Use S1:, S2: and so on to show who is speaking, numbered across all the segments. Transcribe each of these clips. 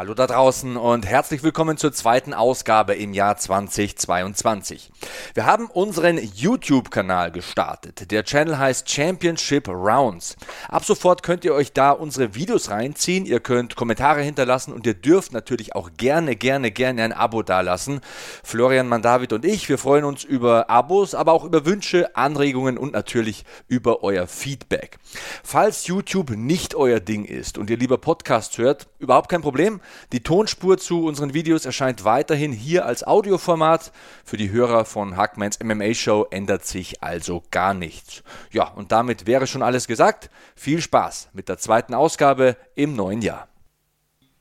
S1: Hallo da draußen und herzlich willkommen zur zweiten Ausgabe im Jahr 2022. Wir haben unseren YouTube-Kanal gestartet. Der Channel heißt Championship Rounds. Ab sofort könnt ihr euch da unsere Videos reinziehen. Ihr könnt Kommentare hinterlassen und ihr dürft natürlich auch gerne, gerne, gerne ein Abo dalassen. Florian Mandavid und ich, wir freuen uns über Abos, aber auch über Wünsche, Anregungen und natürlich über euer Feedback. Falls YouTube nicht euer Ding ist und ihr lieber Podcast hört, überhaupt kein Problem. Die Tonspur zu unseren Videos erscheint weiterhin hier als Audioformat. Für die Hörer von Hackmans MMA Show ändert sich also gar nichts. Ja, und damit wäre schon alles gesagt. Viel Spaß mit der zweiten Ausgabe im neuen Jahr.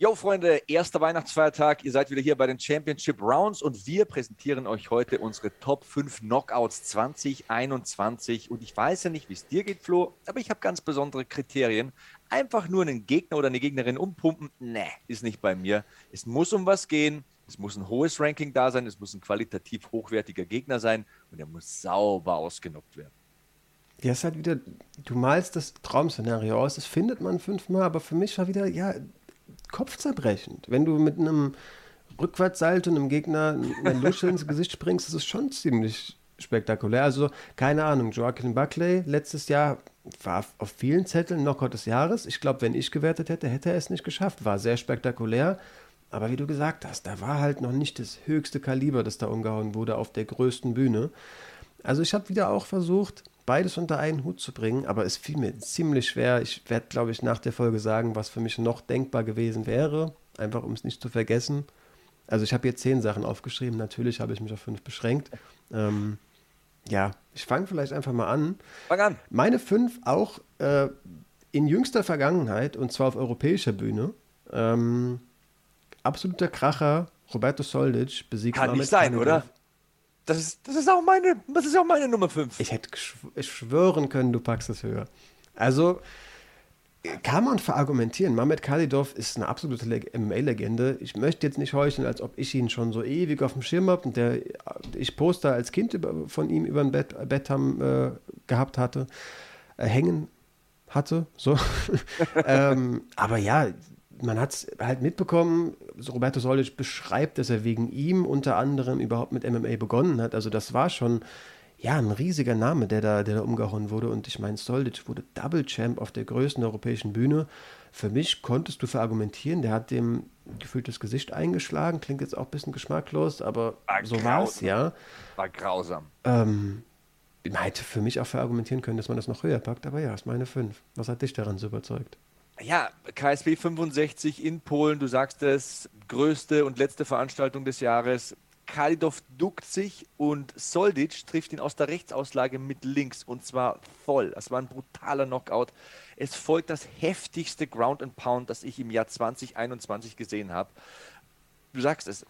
S1: Jo, Freunde, erster Weihnachtsfeiertag. Ihr seid wieder hier bei den Championship Rounds und wir präsentieren euch heute unsere Top 5 Knockouts 2021. Und ich weiß ja nicht, wie es dir geht, Flo, aber ich habe ganz besondere Kriterien. Einfach nur einen Gegner oder eine Gegnerin umpumpen, ne, ist nicht bei mir. Es muss um was gehen. Es muss ein hohes Ranking da sein. Es muss ein qualitativ hochwertiger Gegner sein und er muss sauber ausgenockt werden.
S2: Ja, ist halt wieder, du malst das Traumszenario aus, das findet man fünfmal, aber für mich war wieder, ja, kopfzerbrechend. Wenn du mit einem Rückwärtssalto einem Gegner eine Lusche ins Gesicht springst, das ist schon ziemlich spektakulär. Also, keine Ahnung, Joaquin Buckley letztes Jahr war auf vielen Zetteln Knockout des Jahres. Ich glaube, wenn ich gewertet hätte, hätte er es nicht geschafft. War sehr spektakulär. Aber wie du gesagt hast, da war halt noch nicht das höchste Kaliber, das da umgehauen wurde auf der größten Bühne. Also ich habe wieder auch versucht, beides unter einen Hut zu bringen, aber es fiel mir ziemlich schwer. Ich werde, glaube ich, nach der Folge sagen, was für mich noch denkbar gewesen wäre, einfach um es nicht zu vergessen. Also ich habe hier zehn Sachen aufgeschrieben, natürlich habe ich mich auf fünf beschränkt. Ähm, ja, ich fange vielleicht einfach mal an.
S1: Fang an.
S2: Meine fünf auch äh, in jüngster Vergangenheit und zwar auf europäischer Bühne. Ähm, absoluter Kracher, Roberto Soldic besiegt
S1: Kann nicht sein,
S2: Kadyrov.
S1: oder? Das ist, das, ist auch meine, das ist auch meine Nummer 5.
S2: Ich hätte geschw schwören können, du packst es höher. Also kann man verargumentieren. Mehmet Kalidov ist eine absolute MMA-Legende. Ich möchte jetzt nicht heucheln, als ob ich ihn schon so ewig auf dem Schirm habe und der ich Poster als Kind über, von ihm über ein Bett, Bett haben, äh, gehabt hatte, äh, hängen hatte. So. ähm, aber ja, man hat es halt mitbekommen, Roberto Solic beschreibt, dass er wegen ihm unter anderem überhaupt mit MMA begonnen hat. Also das war schon ja, ein riesiger Name, der da, der da umgehauen wurde. Und ich meine, Soldic wurde Double Champ auf der größten europäischen Bühne. Für mich konntest du verargumentieren, der hat dem gefühlt das Gesicht eingeschlagen. Klingt jetzt auch ein bisschen geschmacklos, aber
S1: War
S2: so war es, ja.
S1: War grausam.
S2: Ähm, man hätte für mich auch verargumentieren können, dass man das noch höher packt, aber ja, ist meine 5. Was hat dich daran so überzeugt?
S1: Ja, KSW 65 in Polen, du sagst es, größte und letzte Veranstaltung des Jahres. Kalidov duckt sich und Soldic trifft ihn aus der Rechtsauslage mit links und zwar voll. Das war ein brutaler Knockout. Es folgt das heftigste Ground and Pound, das ich im Jahr 2021 gesehen habe. Du sagst es,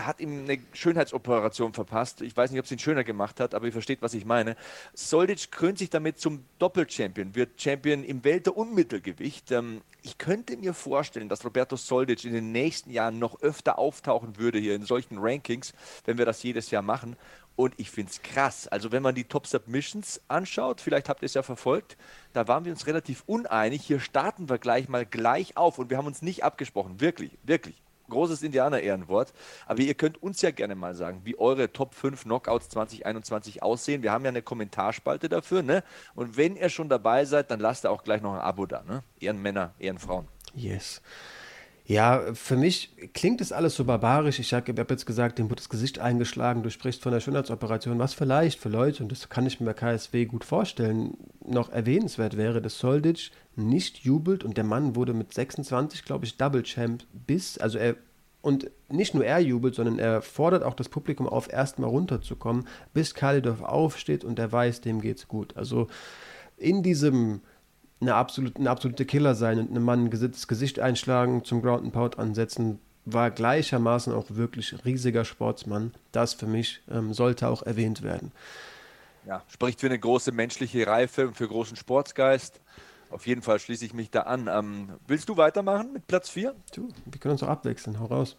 S1: hat ihm eine Schönheitsoperation verpasst. Ich weiß nicht, ob es ihn schöner gemacht hat, aber ihr versteht, was ich meine. Soldic krönt sich damit zum Doppelchampion, wird Champion im Welter- und Mittelgewicht. Ähm, ich könnte mir vorstellen, dass Roberto Soldic in den nächsten Jahren noch öfter auftauchen würde hier in solchen Rankings, wenn wir das jedes Jahr machen. Und ich finde es krass. Also wenn man die Top Submissions anschaut, vielleicht habt ihr es ja verfolgt, da waren wir uns relativ uneinig. Hier starten wir gleich mal gleich auf und wir haben uns nicht abgesprochen. Wirklich, wirklich. Großes Indianer-Ehrenwort. Aber ihr könnt uns ja gerne mal sagen, wie eure Top 5 Knockouts 2021 aussehen. Wir haben ja eine Kommentarspalte dafür. Ne? Und wenn ihr schon dabei seid, dann lasst ihr auch gleich noch ein Abo da. Ne? Ehrenmänner, Ehrenfrauen.
S2: Yes. Ja, für mich klingt das alles so barbarisch. Ich habe hab jetzt gesagt, dem wurde das Gesicht eingeschlagen, du sprichst von der Schönheitsoperation, was vielleicht für Leute, und das kann ich mir bei KSW gut vorstellen, noch erwähnenswert wäre, dass Soldic nicht jubelt und der Mann wurde mit 26, glaube ich, Double Champ bis, also er und nicht nur er jubelt, sondern er fordert auch das Publikum auf, erstmal runterzukommen, bis Kalidov aufsteht und er weiß, dem geht's gut. Also in diesem eine absolute, eine absolute Killer sein und einem Mann das Gesicht einschlagen, zum Ground and Pound ansetzen, war gleichermaßen auch wirklich riesiger Sportsmann. Das für mich ähm, sollte auch erwähnt werden.
S1: Ja, spricht für eine große menschliche Reife und für großen Sportsgeist. Auf jeden Fall schließe ich mich da an. Ähm, willst du weitermachen mit Platz 4?
S2: Du, wir können uns auch abwechseln. Hau raus.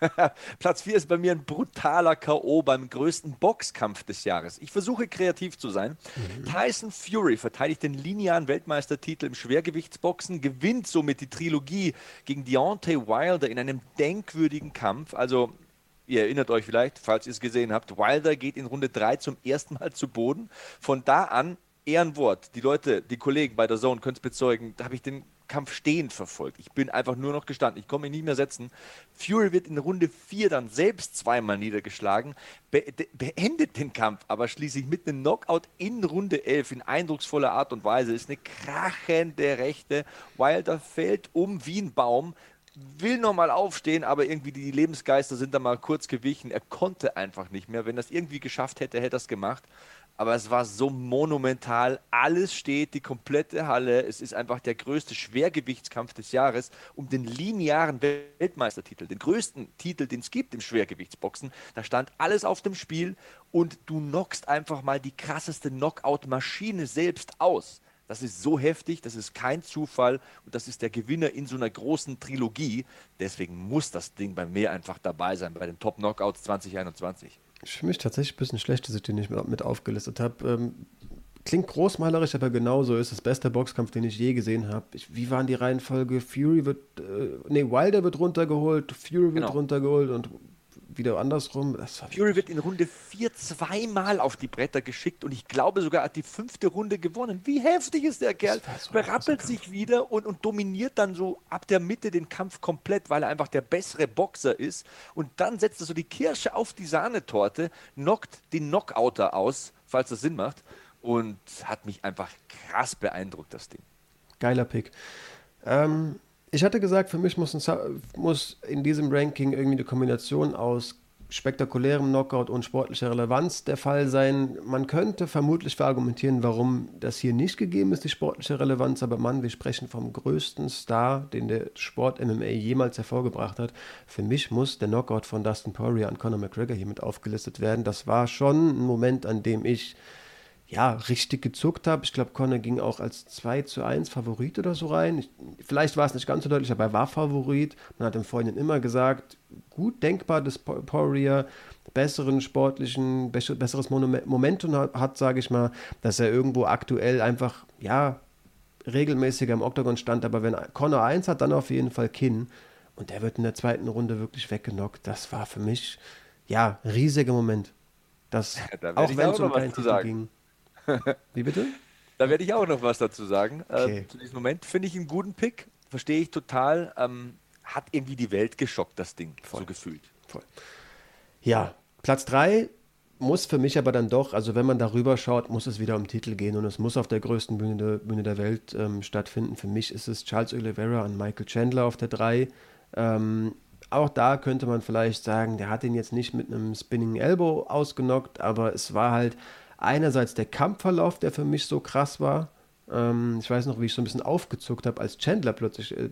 S1: Platz 4 ist bei mir ein brutaler K.O. beim größten Boxkampf des Jahres. Ich versuche kreativ zu sein. Mhm. Tyson Fury verteidigt den linearen Weltmeistertitel im Schwergewichtsboxen, gewinnt somit die Trilogie gegen Deontay Wilder in einem denkwürdigen Kampf. Also Ihr erinnert euch vielleicht, falls ihr es gesehen habt, Wilder geht in Runde 3 zum ersten Mal zu Boden. Von da an Ehrenwort. Die Leute, die Kollegen bei der Zone können es bezeugen, da habe ich den Kampf stehend verfolgt. Ich bin einfach nur noch gestanden. Ich komme mich nicht mehr setzen. Fury wird in Runde 4 dann selbst zweimal niedergeschlagen, be beendet den Kampf, aber schließlich mit einem Knockout in Runde 11 in eindrucksvoller Art und Weise. Ist eine krachende Rechte. Wilder fällt um wie ein Baum, will nochmal aufstehen, aber irgendwie die Lebensgeister sind da mal kurz gewichen. Er konnte einfach nicht mehr. Wenn er es irgendwie geschafft hätte, hätte er es gemacht aber es war so monumental. Alles steht, die komplette Halle. Es ist einfach der größte Schwergewichtskampf des Jahres um den linearen Weltmeistertitel, den größten Titel, den es gibt im Schwergewichtsboxen. Da stand alles auf dem Spiel und du knockst einfach mal die krasseste Knockout-Maschine selbst aus. Das ist so heftig, das ist kein Zufall und das ist der Gewinner in so einer großen Trilogie. Deswegen muss das Ding bei mir einfach dabei sein, bei den Top Knockouts 2021.
S2: Für mich tatsächlich ein bisschen schlecht, dass ich den nicht mit aufgelistet habe. Ähm, klingt großmalerisch, aber genauso ist es beste Boxkampf, den ich je gesehen habe. Wie waren die Reihenfolge? Fury wird, äh, nee, Wilder wird runtergeholt, Fury wird genau. runtergeholt und wieder andersrum.
S1: Fury wird in Runde 4 zweimal auf die Bretter geschickt und ich glaube sogar hat die fünfte Runde gewonnen. Wie heftig ist der Kerl? So Berappelt sich wieder und, und dominiert dann so ab der Mitte den Kampf komplett, weil er einfach der bessere Boxer ist. Und dann setzt er so die Kirsche auf die Sahnetorte, knockt den Knockouter aus, falls das Sinn macht. Und hat mich einfach krass beeindruckt, das Ding.
S2: Geiler Pick. Ähm, ich hatte gesagt, für mich muss, ein, muss in diesem Ranking irgendwie eine Kombination aus spektakulärem Knockout und sportlicher Relevanz der Fall sein. Man könnte vermutlich verargumentieren, warum das hier nicht gegeben ist, die sportliche Relevanz, aber Mann, wir sprechen vom größten Star, den der Sport MMA jemals hervorgebracht hat. Für mich muss der Knockout von Dustin Poirier an Conor McGregor hiermit aufgelistet werden. Das war schon ein Moment, an dem ich ja, richtig gezuckt habe. Ich glaube, Conor ging auch als 2 zu 1 Favorit oder so rein. Ich, vielleicht war es nicht ganz so deutlich, aber er war Favorit. Man hat im Vorhinein immer gesagt, gut denkbar, dass Poirier besseren sportlichen, besseres Momentum hat, sage ich mal, dass er irgendwo aktuell einfach, ja, regelmäßiger im Oktagon stand. Aber wenn Conor 1 hat, dann auf jeden Fall Kinn. Und der wird in der zweiten Runde wirklich weggenockt. Das war für mich, ja, riesiger Moment. Das,
S1: ja, auch wenn es um keinen Titel ging.
S2: Wie bitte?
S1: Da werde ich auch noch was dazu sagen. Ähm, okay. Äh, zu diesem Moment finde ich einen guten Pick. Verstehe ich total. Ähm, hat irgendwie die Welt geschockt, das Ding, Voll. so gefühlt. Voll.
S2: Ja, Platz 3 muss für mich aber dann doch, also wenn man darüber schaut, muss es wieder um Titel gehen und es muss auf der größten Bühne der, Bühne der Welt ähm, stattfinden. Für mich ist es Charles Oliveira und Michael Chandler auf der 3. Ähm, auch da könnte man vielleicht sagen, der hat ihn jetzt nicht mit einem Spinning Elbow ausgenockt, aber es war halt einerseits der Kampfverlauf, der für mich so krass war. Ähm, ich weiß noch, wie ich so ein bisschen aufgezuckt habe, als Chandler plötzlich äh,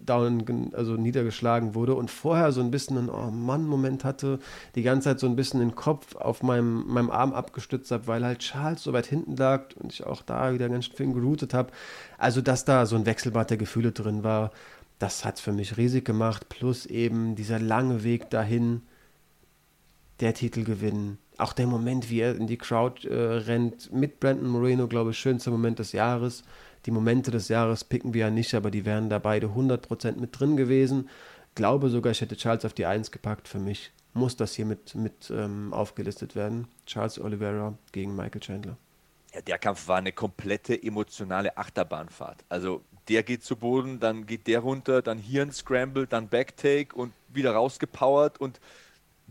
S2: down, also niedergeschlagen wurde und vorher so ein bisschen einen Oh Mann-Moment hatte, die ganze Zeit so ein bisschen den Kopf auf meinem, meinem Arm abgestützt habe, weil halt Charles so weit hinten lag und ich auch da wieder ganz viel geroutet habe. Also, dass da so ein Wechselbad der Gefühle drin war, das hat es für mich riesig gemacht. Plus eben dieser lange Weg dahin, der Titel gewinnen auch der Moment, wie er in die Crowd äh, rennt, mit Brandon Moreno, glaube ich, schönster Moment des Jahres. Die Momente des Jahres picken wir ja nicht, aber die wären da beide 100% mit drin gewesen. Glaube sogar, ich hätte Charles auf die 1 gepackt. Für mich muss das hier mit, mit ähm, aufgelistet werden. Charles Oliveira gegen Michael Chandler.
S1: Ja, der Kampf war eine komplette emotionale Achterbahnfahrt. Also der geht zu Boden, dann geht der runter, dann hier ein Scramble, dann Backtake und wieder rausgepowert und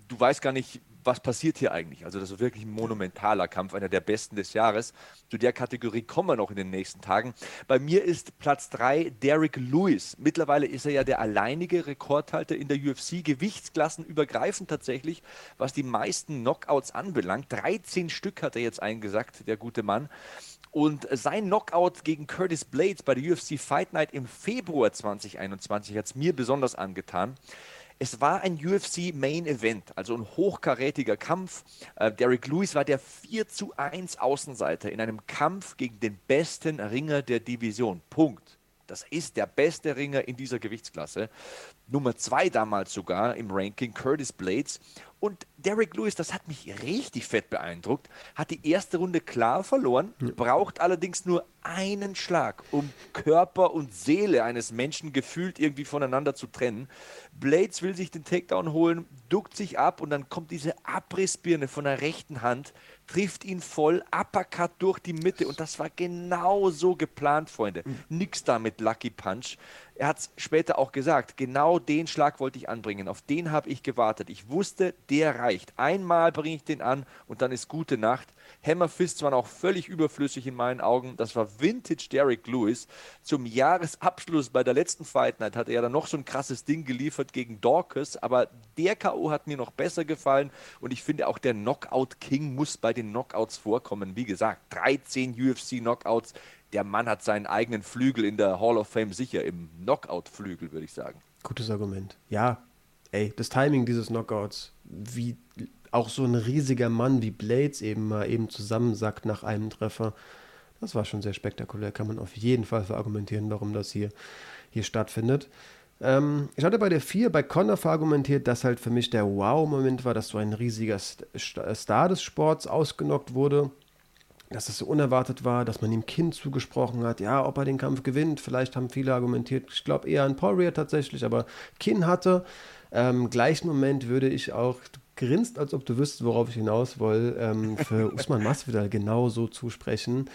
S1: du weißt gar nicht, was passiert hier eigentlich? Also das ist wirklich ein monumentaler Kampf, einer der besten des Jahres. Zu der Kategorie kommen wir noch in den nächsten Tagen. Bei mir ist Platz 3 Derek Lewis. Mittlerweile ist er ja der alleinige Rekordhalter in der UFC, gewichtsklassenübergreifend tatsächlich, was die meisten Knockouts anbelangt. 13 Stück hat er jetzt eingesagt, der gute Mann. Und sein Knockout gegen Curtis Blades bei der UFC Fight Night im Februar 2021 hat es mir besonders angetan. Es war ein UFC Main Event, also ein hochkarätiger Kampf. Äh, Derek Lewis war der 4 zu 1 Außenseiter in einem Kampf gegen den besten Ringer der Division. Punkt. Das ist der beste Ringer in dieser Gewichtsklasse. Nummer 2 damals sogar im Ranking, Curtis Blades. Und Derek Lewis, das hat mich richtig fett beeindruckt, hat die erste Runde klar verloren, braucht allerdings nur einen Schlag, um Körper und Seele eines Menschen gefühlt irgendwie voneinander zu trennen. Blades will sich den Takedown holen, duckt sich ab und dann kommt diese Abrissbirne von der rechten Hand, trifft ihn voll, Uppercut durch die Mitte und das war genau so geplant, Freunde. Nix da mit Lucky Punch. Er hat es später auch gesagt, genau den Schlag wollte ich anbringen, auf den habe ich gewartet. Ich wusste, der reicht. Einmal bringe ich den an und dann ist gute Nacht. Hammerfists waren auch völlig überflüssig in meinen Augen. Das war Vintage Derek Lewis. Zum Jahresabschluss bei der letzten Fight Night hat er dann noch so ein krasses Ding geliefert gegen Dorcas, aber der K.O. hat mir noch besser gefallen und ich finde auch der Knockout King muss bei den Knockouts vorkommen. Wie gesagt, 13 UFC Knockouts der Mann hat seinen eigenen Flügel in der Hall of Fame sicher, im Knockout-Flügel, würde ich sagen.
S2: Gutes Argument. Ja, ey, das Timing dieses Knockouts, wie auch so ein riesiger Mann wie Blades eben mal eben zusammensackt nach einem Treffer, das war schon sehr spektakulär. Kann man auf jeden Fall verargumentieren, warum das hier, hier stattfindet. Ähm, ich hatte bei der 4 bei Connor verargumentiert, dass halt für mich der Wow-Moment war, dass so ein riesiger Star des Sports ausgenockt wurde dass es so unerwartet war, dass man ihm Kind zugesprochen hat, ja, ob er den Kampf gewinnt. Vielleicht haben viele argumentiert, ich glaube eher an Poirier tatsächlich, aber Kinn hatte. Ähm, gleichen Moment würde ich auch, du grinst, als ob du wüsstest, worauf ich hinaus will, ähm, für Usman Masvidal genauso zusprechen.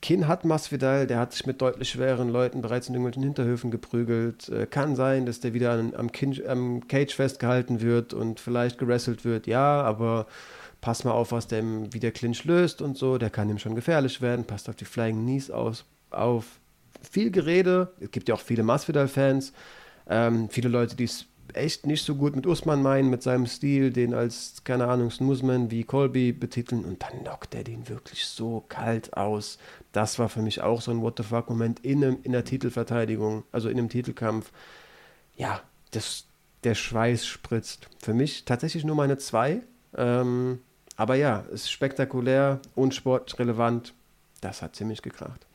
S2: Kinn hat Masvidal, der hat sich mit deutlich schweren Leuten bereits in irgendwelchen Hinterhöfen geprügelt. Äh, kann sein, dass der wieder an, am, Kin am Cage festgehalten wird und vielleicht gerasselt wird, ja, aber pass mal auf, was der, wie der Clinch löst und so, der kann ihm schon gefährlich werden, passt auf die Flying Knees aus, auf. Viel Gerede, es gibt ja auch viele Masvidal-Fans, ähm, viele Leute, die es echt nicht so gut mit Usman meinen, mit seinem Stil, den als, keine Ahnung, Snoozman wie Colby betiteln und dann knockt er den wirklich so kalt aus. Das war für mich auch so ein What the fuck-Moment in, in der Titelverteidigung, also in einem Titelkampf. Ja, das, der Schweiß spritzt. Für mich tatsächlich nur meine zwei. Ähm, aber ja, es ist spektakulär, unsportrelevant. Das hat ziemlich gekracht.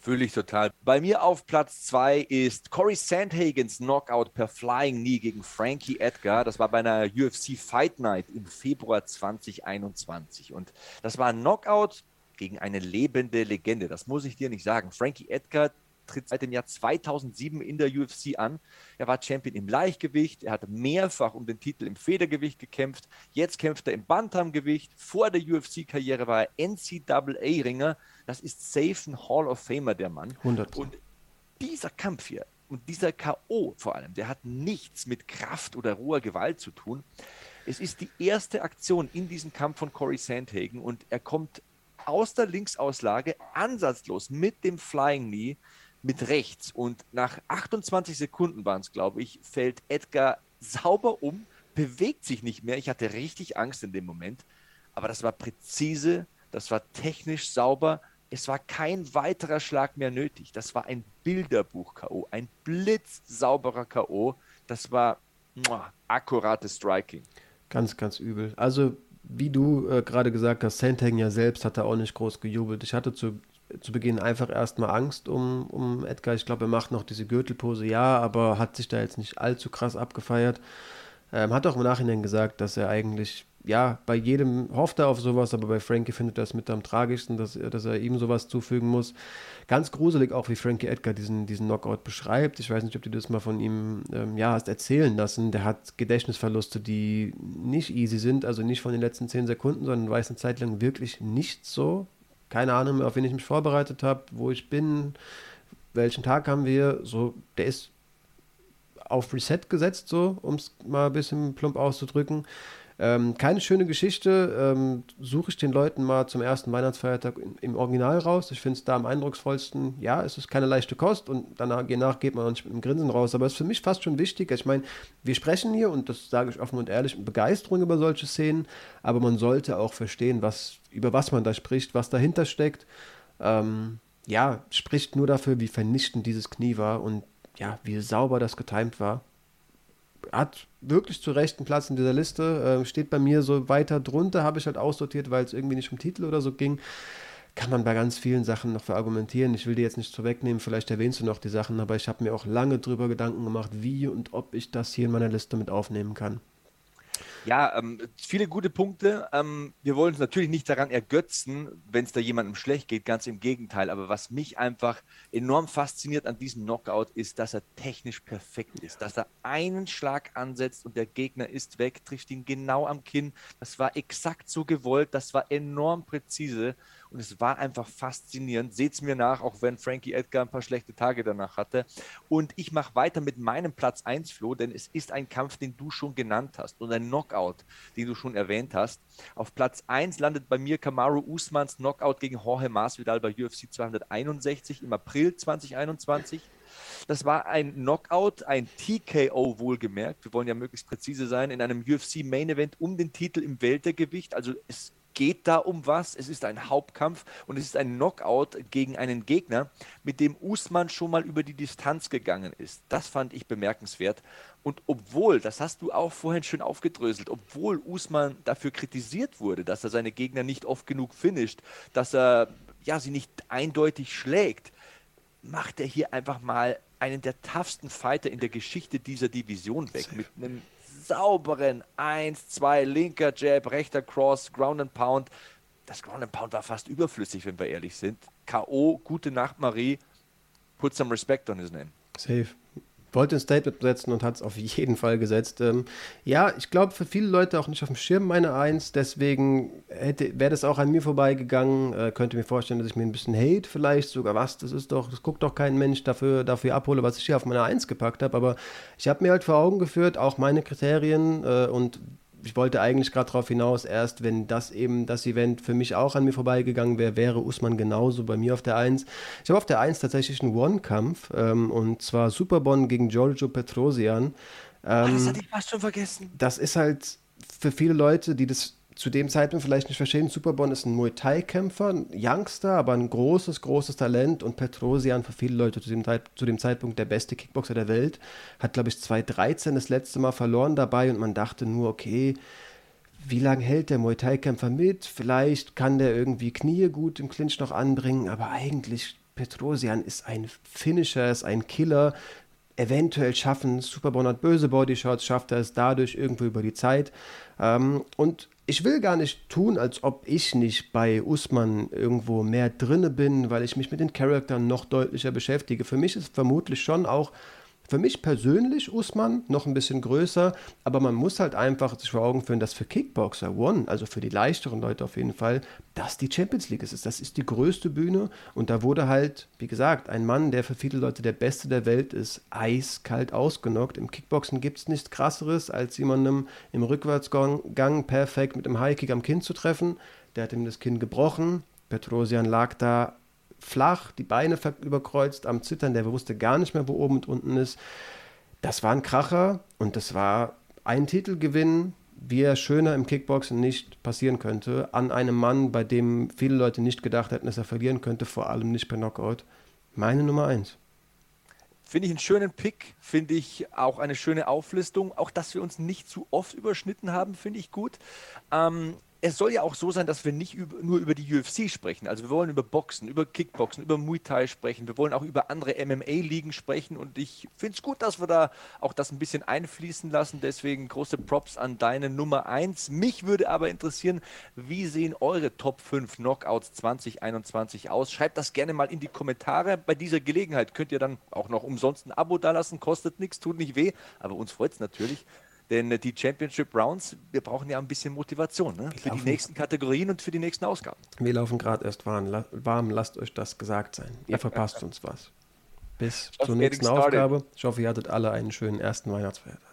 S1: Fühle ich total. Bei mir auf Platz 2 ist Corey Sandhagens Knockout per Flying Knee gegen Frankie Edgar. Das war bei einer UFC Fight Night im Februar 2021. Und das war ein Knockout gegen eine lebende Legende. Das muss ich dir nicht sagen. Frankie Edgar tritt seit dem Jahr 2007 in der UFC an. Er war Champion im Leichtgewicht, er hat mehrfach um den Titel im Federgewicht gekämpft. Jetzt kämpft er im Bantamgewicht. Vor der UFC-Karriere war er NCAA-Ringer. Das ist safe ein Hall of Famer, der Mann.
S2: 100.
S1: Und dieser Kampf hier und dieser K.O. vor allem, der hat nichts mit Kraft oder roher Gewalt zu tun. Es ist die erste Aktion in diesem Kampf von Corey Sandhagen und er kommt aus der Linksauslage ansatzlos mit dem Flying Knee mit rechts. Und nach 28 Sekunden waren es, glaube ich, fällt Edgar sauber um, bewegt sich nicht mehr. Ich hatte richtig Angst in dem Moment. Aber das war präzise, das war technisch sauber. Es war kein weiterer Schlag mehr nötig. Das war ein Bilderbuch-K.O., ein blitzsauberer K.O. Das war muah, akkurates Striking.
S2: Ganz, ganz übel. Also, wie du äh, gerade gesagt hast, Sandhagen ja selbst hat er auch nicht groß gejubelt. Ich hatte zu zu Beginn einfach erstmal Angst um, um Edgar. Ich glaube, er macht noch diese Gürtelpose, ja, aber hat sich da jetzt nicht allzu krass abgefeiert. Ähm, hat auch im Nachhinein gesagt, dass er eigentlich, ja, bei jedem hofft er auf sowas, aber bei Frankie findet er es mit am tragischsten, dass, dass er ihm sowas zufügen muss. Ganz gruselig auch, wie Frankie Edgar diesen, diesen Knockout beschreibt. Ich weiß nicht, ob du das mal von ihm, ähm, ja, hast erzählen lassen. Der hat Gedächtnisverluste, die nicht easy sind, also nicht von den letzten zehn Sekunden, sondern weiß eine Zeit lang wirklich nicht so keine Ahnung mehr, auf wen ich mich vorbereitet habe, wo ich bin, welchen Tag haben wir. So, der ist auf Reset gesetzt, so, um es mal ein bisschen plump auszudrücken. Ähm, keine schöne Geschichte. Ähm, Suche ich den Leuten mal zum ersten Weihnachtsfeiertag im, Original raus. Ich finde es da am eindrucksvollsten. Ja, es ist keine leichte Kost und danach, danach geht man auch nicht mit einem Grinsen raus. Aber es ist für mich fast schon wichtig. Ich meine, wir sprechen hier, und das sage ich offen und ehrlich, mit Begeisterung über solche Szenen. Aber man sollte auch verstehen, was, über was man da spricht, was dahinter steckt. Ähm, ja, spricht nur dafür, wie vernichtend dieses Knie war und ja, wie sauber das getimt war hat wirklich zu rechten Platz in dieser Liste. Äh, steht bei mir so weiter drunter, habe ich halt aussortiert, weil es irgendwie nicht um Titel oder so ging. Kann man bei ganz vielen Sachen noch verargumentieren. Ich will dir jetzt nicht vorwegnehmen, vielleicht erwähnst du noch die Sachen, aber ich habe mir auch lange drüber Gedanken gemacht, wie und ob ich das hier in meiner Liste mit aufnehmen kann.
S1: Ja, ähm, viele gute Punkte. Ähm, wir wollen uns natürlich nicht daran ergötzen, wenn es da jemandem schlecht geht, ganz im Gegenteil. Aber was mich einfach enorm fasziniert an diesem Knockout ist, dass er technisch perfekt ist, dass er einen Schlag ansetzt und der Gegner ist weg, trifft ihn genau am Kinn. Das war exakt so gewollt, das war enorm präzise. Und es war einfach faszinierend. Seht es mir nach, auch wenn Frankie Edgar ein paar schlechte Tage danach hatte. Und ich mache weiter mit meinem Platz 1, Flo, denn es ist ein Kampf, den du schon genannt hast und ein Knockout, den du schon erwähnt hast. Auf Platz 1 landet bei mir Kamaru Usmans Knockout gegen Jorge Masvidal bei UFC 261 im April 2021. Das war ein Knockout, ein TKO wohlgemerkt. Wir wollen ja möglichst präzise sein, in einem UFC Main Event um den Titel im Weltergewicht. Also es geht da um was. Es ist ein Hauptkampf und es ist ein Knockout gegen einen Gegner, mit dem Usman schon mal über die Distanz gegangen ist. Das fand ich bemerkenswert. Und obwohl, das hast du auch vorhin schön aufgedröselt, obwohl Usman dafür kritisiert wurde, dass er seine Gegner nicht oft genug finisht, dass er ja, sie nicht eindeutig schlägt, macht er hier einfach mal einen der toughsten Fighter in der Geschichte dieser Division weg. Mit einem sauberen 1, 2, linker Jab, rechter Cross, Ground and Pound. Das Ground and Pound war fast überflüssig, wenn wir ehrlich sind. K.O., gute Nacht, Marie. Put some respect on his name.
S2: Safe wollte ein Statement setzen und hat es auf jeden Fall gesetzt. Ähm, ja, ich glaube, für viele Leute auch nicht auf dem Schirm meine Eins, deswegen wäre das auch an mir vorbeigegangen. Äh, könnte mir vorstellen, dass ich mir ein bisschen Hate vielleicht sogar was, das ist doch, das guckt doch kein Mensch dafür, dafür abhole, was ich hier auf meine Eins gepackt habe. Aber ich habe mir halt vor Augen geführt, auch meine Kriterien äh, und ich wollte eigentlich gerade darauf hinaus, erst wenn das eben das Event für mich auch an mir vorbeigegangen wäre, wäre Usman genauso bei mir auf der 1. Ich habe auf der 1 tatsächlich einen One-Kampf ähm, und zwar Superbon gegen Giorgio Petrosian.
S1: Ähm, oh, das hatte ich fast schon vergessen.
S2: Das ist halt für viele Leute, die das zu dem Zeitpunkt vielleicht nicht verstehen, Superbon ist ein Muay Thai-Kämpfer, ein Youngster, aber ein großes, großes Talent und Petrosian für viele Leute zu dem, zu dem Zeitpunkt der beste Kickboxer der Welt. Hat, glaube ich, 2013 das letzte Mal verloren dabei und man dachte nur, okay, wie lange hält der Muay Thai-Kämpfer mit? Vielleicht kann der irgendwie Knie gut im Clinch noch anbringen, aber eigentlich Petrosian ist ein Finisher, ist ein Killer. Eventuell schaffen Superbon hat böse Bodyshots, schafft er es dadurch irgendwo über die Zeit. Ähm, und ich will gar nicht tun, als ob ich nicht bei Usman irgendwo mehr drinne bin, weil ich mich mit den Charakteren noch deutlicher beschäftige. Für mich ist vermutlich schon auch für mich persönlich Usman noch ein bisschen größer, aber man muss halt einfach sich vor Augen führen, dass für Kickboxer One, also für die leichteren Leute auf jeden Fall, das die Champions League ist. Das ist die größte Bühne und da wurde halt, wie gesagt, ein Mann, der für viele Leute der Beste der Welt ist, eiskalt ausgenockt. Im Kickboxen gibt es nichts krasseres, als jemandem im Rückwärtsgang perfekt mit einem Highkick am Kinn zu treffen. Der hat ihm das Kinn gebrochen. Petrosian lag da flach, die Beine überkreuzt, am Zittern, der wusste gar nicht mehr, wo oben und unten ist. Das war ein Kracher und das war ein Titelgewinn, wie er schöner im Kickboxen nicht passieren könnte, an einem Mann, bei dem viele Leute nicht gedacht hätten, dass er verlieren könnte, vor allem nicht per Knockout. Meine Nummer eins.
S1: Finde ich einen schönen Pick, finde ich auch eine schöne Auflistung. Auch, dass wir uns nicht zu oft überschnitten haben, finde ich gut. Ähm, es soll ja auch so sein, dass wir nicht über, nur über die UFC sprechen. Also wir wollen über Boxen, über Kickboxen, über Muay Thai sprechen. Wir wollen auch über andere MMA-Ligen sprechen. Und ich finde es gut, dass wir da auch das ein bisschen einfließen lassen. Deswegen große Props an deine Nummer 1. Mich würde aber interessieren, wie sehen eure Top 5 Knockouts 2021 aus? Schreibt das gerne mal in die Kommentare. Bei dieser Gelegenheit könnt ihr dann auch noch umsonst ein Abo dalassen. Kostet nichts, tut nicht weh. Aber uns freut es natürlich. Denn äh, die Championship Rounds, wir brauchen ja ein bisschen Motivation ne? für die nächsten Kategorien und für die nächsten Ausgaben.
S2: Wir laufen gerade erst warm. warm. Lasst euch das gesagt sein. Ihr verpasst uns was. Bis Just zur nächsten Ausgabe. Ich hoffe, ihr hattet alle einen schönen ersten Weihnachtsfeiertag.